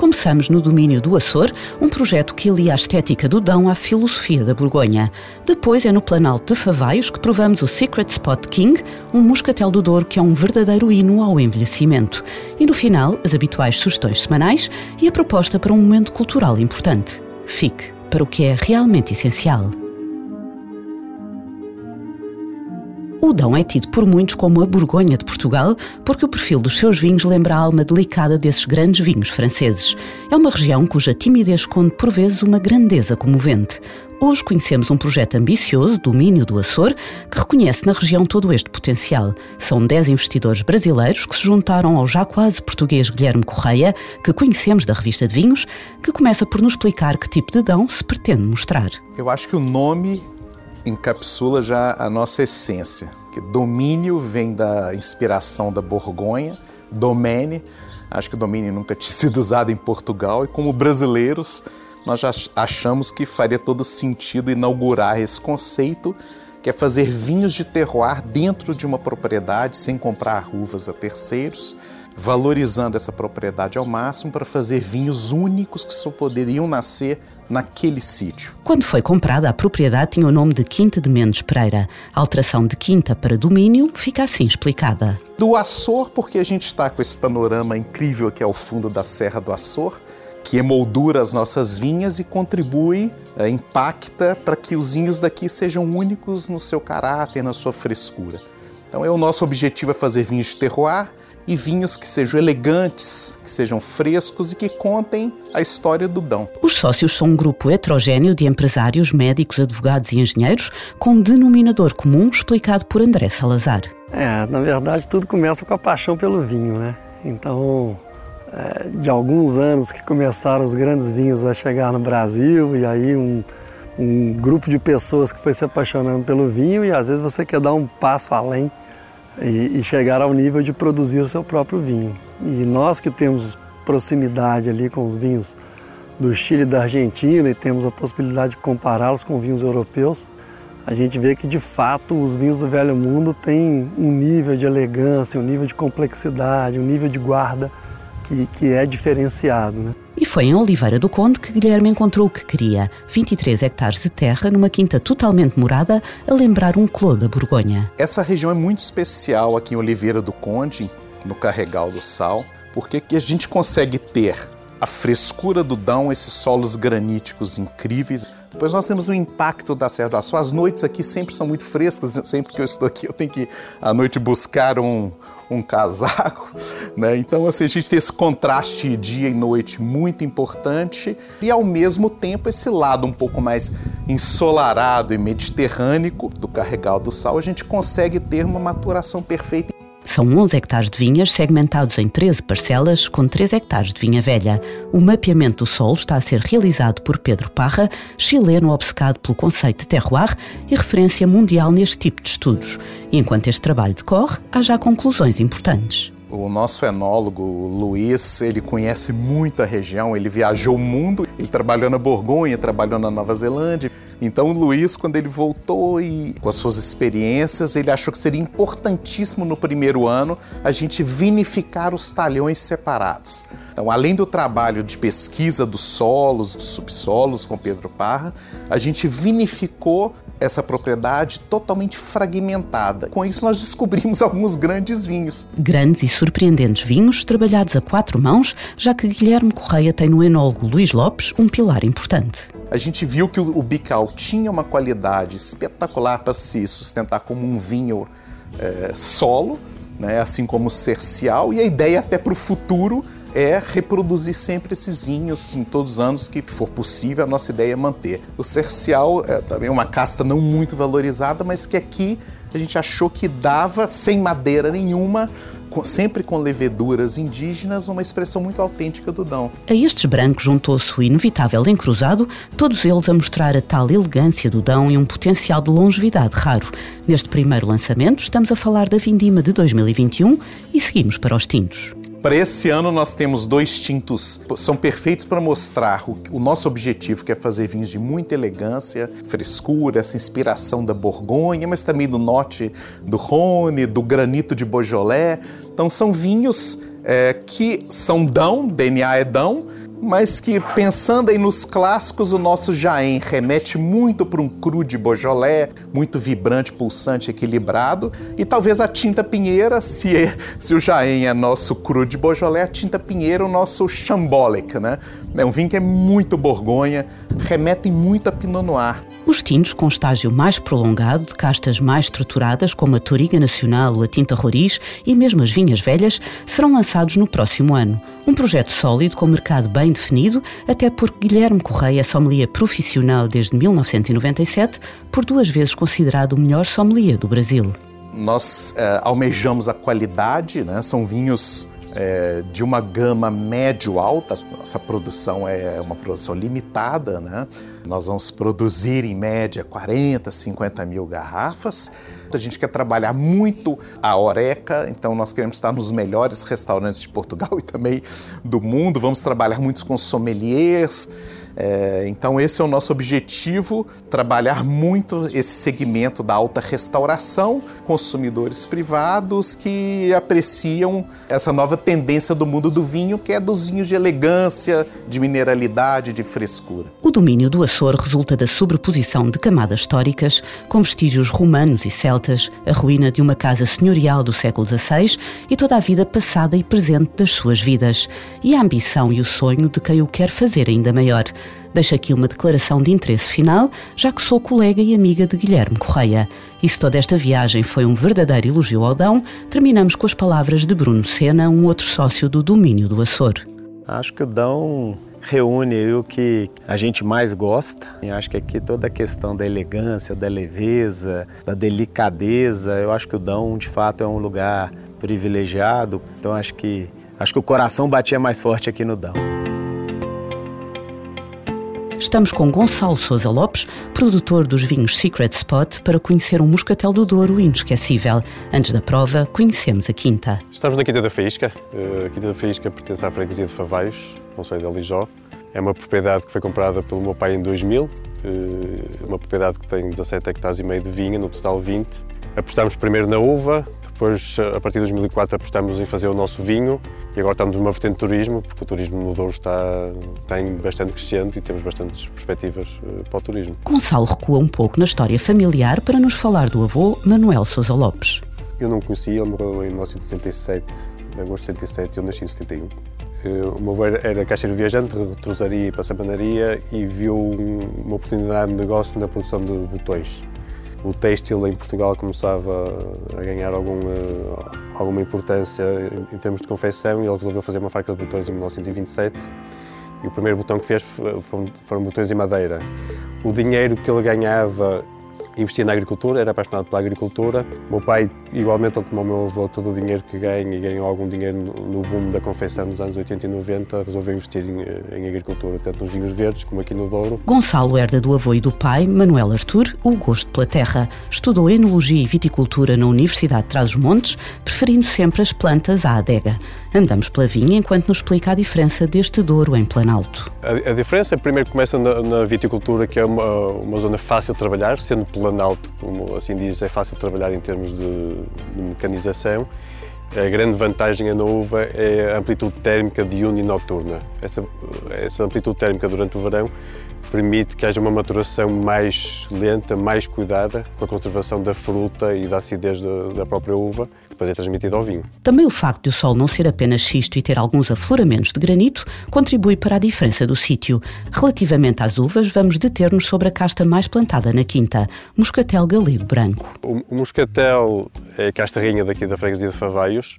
Começamos no domínio do Açor, um projeto que alia a estética do Dão à filosofia da Borgonha. Depois é no Planalto de Favaios que provamos o Secret Spot King, um moscatel do Douro que é um verdadeiro hino ao envelhecimento. E no final, as habituais sugestões semanais e a proposta para um momento cultural importante. Fique para o que é realmente essencial. O Dão é tido por muitos como a Borgonha de Portugal, porque o perfil dos seus vinhos lembra a alma delicada desses grandes vinhos franceses. É uma região cuja timidez esconde por vezes uma grandeza comovente. Hoje conhecemos um projeto ambicioso, Domínio do Açor, que reconhece na região todo este potencial. São 10 investidores brasileiros que se juntaram ao já quase português Guilherme Correia, que conhecemos da revista de vinhos, que começa por nos explicar que tipo de Dão se pretende mostrar. Eu acho que o nome encapsula já a nossa essência. Que domínio vem da inspiração da Borgonha, domene. Acho que o domínio nunca tinha sido usado em Portugal e como brasileiros nós já achamos que faria todo sentido inaugurar esse conceito que é fazer vinhos de terroir dentro de uma propriedade sem comprar uvas a terceiros valorizando essa propriedade ao máximo para fazer vinhos únicos que só poderiam nascer naquele sítio. Quando foi comprada, a propriedade tinha o nome de Quinta de Mendes Pereira. A alteração de quinta para domínio fica assim explicada. Do Açor, porque a gente está com esse panorama incrível que é o fundo da Serra do Açor, que emoldura as nossas vinhas e contribui, é, impacta para que os vinhos daqui sejam únicos no seu caráter, na sua frescura. Então, é o nosso objetivo é fazer vinhos de terroir e vinhos que sejam elegantes, que sejam frescos e que contem a história do Dão. Os sócios são um grupo heterogêneo de empresários, médicos, advogados e engenheiros com um denominador comum explicado por André Salazar. É, na verdade tudo começa com a paixão pelo vinho, né? Então, é, de alguns anos que começaram os grandes vinhos a chegar no Brasil e aí um, um grupo de pessoas que foi se apaixonando pelo vinho e às vezes você quer dar um passo além e, e chegar ao nível de produzir o seu próprio vinho. E nós que temos proximidade ali com os vinhos do Chile e da Argentina e temos a possibilidade de compará-los com vinhos europeus, a gente vê que de fato os vinhos do Velho Mundo têm um nível de elegância, um nível de complexidade, um nível de guarda que, que é diferenciado. Né? Foi em Oliveira do Conde que Guilherme encontrou o que queria: 23 hectares de terra numa quinta totalmente morada, a lembrar um clô da Borgonha. Essa região é muito especial aqui em Oliveira do Conde, no Carregal do Sal, porque a gente consegue ter a frescura do Dão, esses solos graníticos incríveis. Depois nós temos o impacto da Serra do Açu. As noites aqui sempre são muito frescas, sempre que eu estou aqui eu tenho que à noite buscar um, um casaco, né? Então assim, a gente tem esse contraste dia e noite muito importante e ao mesmo tempo esse lado um pouco mais ensolarado e mediterrâneo do Carregal do Sal, a gente consegue ter uma maturação perfeita são 11 hectares de vinhas segmentados em 13 parcelas, com 3 hectares de vinha velha. O mapeamento do solo está a ser realizado por Pedro Parra, chileno obcecado pelo conceito de terroir e referência mundial neste tipo de estudos. E enquanto este trabalho decorre, há já conclusões importantes. O nosso enólogo Luiz, ele conhece muito a região, ele viajou o mundo, ele trabalhou na Borgonha, trabalhou na Nova Zelândia, então o Luiz, quando ele voltou e com as suas experiências, ele achou que seria importantíssimo no primeiro ano a gente vinificar os talhões separados. Então, além do trabalho de pesquisa dos solos, dos subsolos com Pedro Parra, a gente vinificou essa propriedade totalmente fragmentada. Com isso, nós descobrimos alguns grandes vinhos. Grandes e surpreendentes vinhos trabalhados a quatro mãos, já que Guilherme Correia tem no enólogo Luís Lopes um pilar importante. A gente viu que o Bical tinha uma qualidade espetacular para se sustentar como um vinho é, solo, né, assim como o cercial, e a ideia até para o futuro é reproduzir sempre esses vinhos em todos os anos que for possível, a nossa ideia é manter. O cercial é também uma casta não muito valorizada, mas que aqui a gente achou que dava, sem madeira nenhuma, sempre com leveduras indígenas, uma expressão muito autêntica do Dão. A estes brancos juntou-se o inevitável encruzado, todos eles a mostrar a tal elegância do Dão e um potencial de longevidade raro. Neste primeiro lançamento, estamos a falar da Vindima de 2021 e seguimos para os tintos. Para esse ano nós temos dois tintos, são perfeitos para mostrar o, o, nosso objetivo, que é fazer vinhos de muita elegância, frescura, essa inspiração da Borgonha, mas também do norte do Rhône, do granito de Beaujolais. Então são vinhos é, que são dão, DNA é dão, mas que pensando aí nos clássicos, o nosso Jaén remete muito para um cru de Beaujolais, muito vibrante, pulsante, equilibrado, e talvez a tinta pinheira, se, é, se o Jaén é nosso cru de Beaujolais, a tinta pinheira é o nosso Chambolic, né? É um vinho que é muito Borgonha, remete muito a Pinot Noir. Os tintos com estágio mais prolongado, de castas mais estruturadas, como a Toriga Nacional ou a Tinta Roriz e mesmo as vinhas velhas, serão lançados no próximo ano. Um projeto sólido com mercado bem definido, até porque Guilherme Correia é sommelier profissional desde 1997, por duas vezes considerado o melhor sommelier do Brasil. Nós é, almejamos a qualidade, né? são vinhos é, de uma gama médio-alta. Nossa produção é uma produção limitada, né? Nós vamos produzir em média 40, 50 mil garrafas. A gente quer trabalhar muito a Oreca, então nós queremos estar nos melhores restaurantes de Portugal e também do mundo. Vamos trabalhar muito com sommeliers. É, então, esse é o nosso objetivo: trabalhar muito esse segmento da alta restauração, consumidores privados que apreciam essa nova tendência do mundo do vinho, que é dos vinhos de elegância, de mineralidade, de frescura. O domínio do Açor resulta da sobreposição de camadas históricas, com vestígios romanos e celtas, a ruína de uma casa senhorial do século XVI e toda a vida passada e presente das suas vidas, e a ambição e o sonho de quem o quer fazer ainda maior. Deixo aqui uma declaração de interesse final, já que sou colega e amiga de Guilherme Correia. E se toda esta viagem foi um verdadeiro elogio ao Dão, terminamos com as palavras de Bruno Sena, um outro sócio do domínio do Açor. Acho que o Dão reúne o que a gente mais gosta. Eu acho que aqui toda a questão da elegância, da leveza, da delicadeza, eu acho que o Dão de fato é um lugar privilegiado. Então acho que acho que o coração batia mais forte aqui no Dão. Estamos com Gonçalo Souza Lopes, produtor dos vinhos Secret Spot, para conhecer um moscatel do Douro inesquecível. Antes da prova, conhecemos a Quinta. Estamos na Quinta da Faísca. Eh, a Quinta da Faísca pertence à freguesia de Favaios, Conselho de Alijó. É uma propriedade que foi comprada pelo meu pai em 2000, eh, uma propriedade que tem 17 hectares e meio de vinha, no total 20. Apostámos primeiro na uva, depois, a partir de 2004, apostámos em fazer o nosso vinho e agora estamos numa vertente de turismo, porque o turismo no Douro está, está em bastante crescente e temos bastantes perspectivas eh, para o turismo. Gonçalo recua um pouco na história familiar para nos falar do avô Manuel Sousa Lopes. Eu não conhecia, ele morreu em 1967, em agosto de 67, eu nasci em 71. Eh, o meu avô era caixeiro viajante, retrosaria e passapanaria e viu uma oportunidade de negócio na produção de botões o têxtil em Portugal começava a ganhar algum, alguma importância em termos de confecção e ele resolveu fazer uma fábrica de botões em 1927 e o primeiro botão que fez foram botões em madeira. O dinheiro que ele ganhava investia na agricultura, era apaixonado pela agricultura. Meu pai, igualmente como o meu avô, todo o dinheiro que ganha e ganhou algum dinheiro no boom da confecção nos anos 80 e 90, resolveu investir em, em, agricultura, tanto nos vinhos verdes como aqui no Douro. Gonçalo herda do avô e do pai, Manuel Artur, o gosto pela terra. Estudou enologia e viticultura na Universidade de Trás-os-Montes, preferindo sempre as plantas à adega. Andamos pela vinha enquanto nos explica a diferença deste Douro em Planalto. A, a diferença, primeiro, começa na, na, viticultura, que é uma, uma zona fácil de trabalhar, sendo Planalto, como assim diz, é fácil trabalhar em termos de, de mecanização. A grande vantagem na uva é a amplitude térmica diurna e noturna. Essa, essa amplitude térmica durante o verão permite que haja uma maturação mais lenta, mais cuidada, com a conservação da fruta e da acidez da, da própria uva, depois é transmitida ao vinho. Também o facto de o sol não ser apenas xisto e ter alguns afloramentos de granito contribui para a diferença do sítio. Relativamente às uvas, vamos deter-nos sobre a casta mais plantada na quinta, Moscatel Galego Branco. O, o Moscatel é a casta rainha daqui da freguesia de Favaios,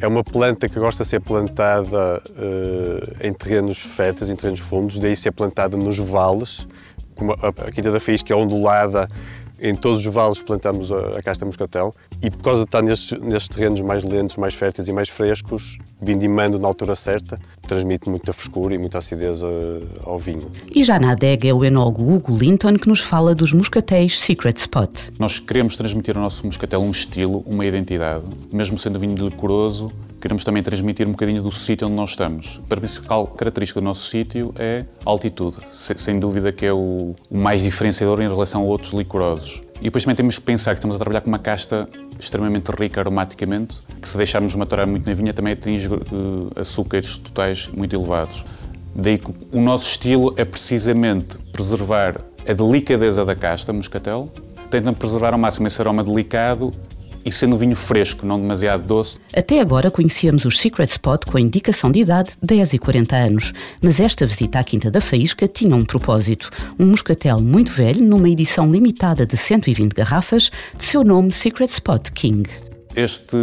é uma planta que gosta de ser plantada uh, em terrenos férteis, em terrenos fundos, daí ser plantada nos vales. Como a, a Quinta da Faísca é ondulada, Em todos os vales plantamos a, a casta moscatel e por causa de estar nestes, nestes terrenos mais lentos, mais férteis e mais frescos, vindimando na altura certa, transmite muita frescura e muita acidez eh, ao vinho. E já na adega é o enólogo Hugo Linton que nos fala dos moscatéis Secret Spot. Nós queremos transmitir ao nosso moscatel um estilo, uma identidade, mesmo sendo vinho licoroso, queremos também transmitir um bocadinho do sítio onde nós estamos. A principal característica do nosso sítio é a altitude, sem dúvida que é o, mais diferenciador em relação a outros licorosos. E depois também temos que pensar que estamos a trabalhar com uma casta extremamente rica aromaticamente, que se deixarmos maturar muito na vinha também atinge uh, açúcares totais muito elevados. Daí que o nosso estilo é precisamente preservar a delicadeza da casta, moscatel, tentando preservar ao máximo esse aroma delicado e sendo um vinho fresco, não demasiado doce. Até agora conhecíamos os Secret Spot com a indicação de idade 10 e 40 anos, mas esta visita à Quinta da Faísca tinha um propósito. Um moscatel muito velho, numa edição limitada de 120 garrafas, de seu nome Secret Spot King. Este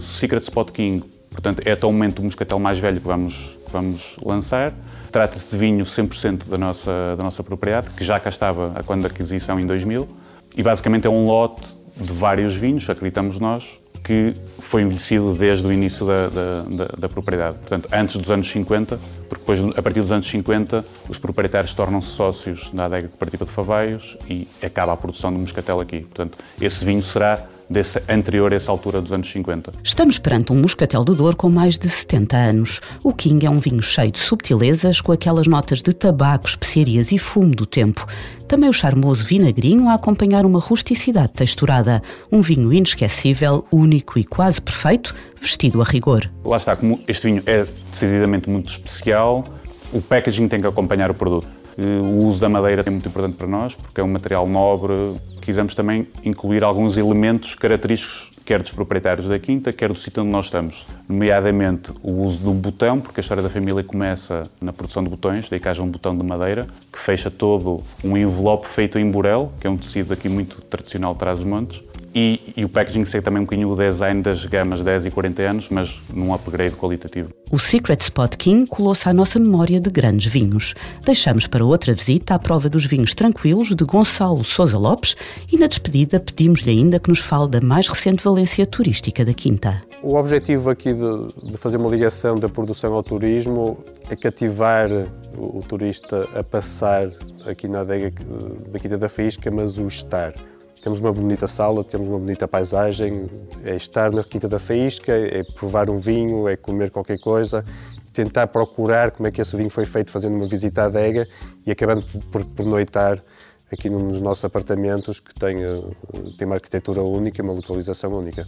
Secret Spot King, portanto, é atualmente o moscatel mais velho que vamos, que vamos lançar. Trata-se de vinho 100% da nossa, da nossa propriedade, que já cá estava a quando da aquisição em 2000. E basicamente é um lote de vários vinhos, acreditamos nós, que foi envelhecido desde o início da, da, da, da, propriedade. Portanto, antes dos anos 50, porque depois, a partir dos anos 50, os proprietários tornam-se sócios da adega cooperativa de Favaios e acaba a produção de moscatel aqui. Portanto, esse vinho será desse, anterior a essa altura dos anos 50. Estamos perante um moscatel do Douro com mais de 70 anos. O King é um vinho cheio de subtilezas, com aquelas notas de tabaco, especiarias e fumo do tempo. Também o charmoso vinagrinho a acompanhar uma rusticidade texturada. Um vinho inesquecível, único e quase perfeito, vestido a rigor. Lá está, como este vinho é decididamente muito especial, o packaging tem que acompanhar o produto. O uso da madeira é muito importante para nós, porque é um material nobre. Quisemos também incluir alguns elementos característicos, quer dos proprietários da quinta, quer do sítio onde nós estamos. Nomeadamente o uso do botão, porque a história da família começa na produção de botões, daí que haja um botão de madeira, que fecha todo um envelope feito em burel, que é um tecido aqui muito tradicional de Trás-os-Montes e, e, o packaging segue também um bocadinho o design das gamas 10 e 40 anos, mas num upgrade qualitativo. O Secret Spot King colou-se à nossa memória de grandes vinhos. Deixamos para outra visita à prova dos vinhos tranquilos de Gonçalo Sousa Lopes e na despedida pedimos-lhe ainda que nos fale da mais recente valência turística da Quinta. O objetivo aqui de, de fazer uma ligação da produção ao turismo é cativar o, o turista a passar aqui na adega da Quinta da Faísca, mas o estar. Temos uma bonita sala, temos uma bonita paisagem, é estar na Quinta da Faísca, é provar um vinho, é comer qualquer coisa, tentar procurar como é que esse vinho foi feito fazendo uma visita à adega e acabando por, por noitar aqui nos nossos apartamentos que têm, eh, têm uma arquitetura única, uma localização única.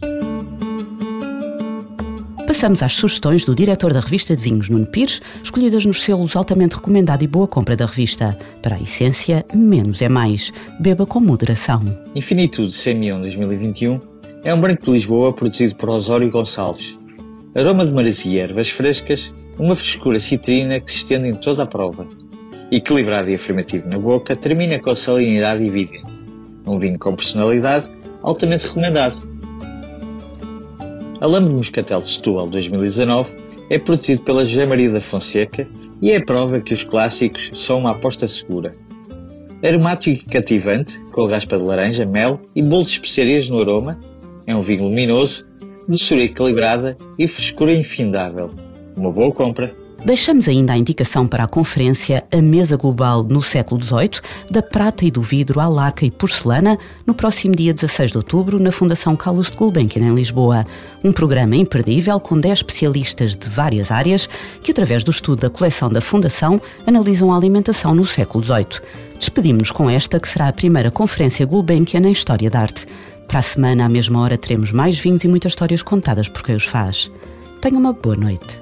Passamos às sugestões do diretor da revista de vinhos, Nuno Pires, escolhidas nos selos altamente recomendado e boa compra da revista. Para a essência, menos é mais. Beba com moderação. Infinitude Semillon 2021 é um branco de Lisboa produzido por Osório Gonçalves. Aroma de maresia e ervas frescas, uma frescura citrina que se estende em toda a prova. Equilibrado e afirmativo na boca, termina com salinidade evidente. Um vinho com personalidade, altamente recomendado. Alambre Moscatel de Setúbal 2019 é produzido pela José Maria da Fonseca e é a prova que os clássicos são uma aposta segura. Aromático e cativante, com raspa de laranja, mel e bolo de especiarias no aroma, é um vinho luminoso, doçura equilibrada e frescura infindável. Uma boa compra! Deixamos ainda a indicação para a conferência A Mesa Global no século XVIII, da prata e do vidro à laca e porcelana, no próximo dia 16 de outubro, na Fundação Carlos de Gulbenkian, em Lisboa. Um programa imperdível com 10 especialistas de várias áreas que, através do estudo da coleção da Fundação, analisam a alimentação no século XVIII. Despedimos-nos com esta, que será a primeira conferência Gulbenkian em História da Arte. Para a semana, à mesma hora, teremos mais vinhos e muitas histórias contadas por quem os faz. Tenha uma boa noite.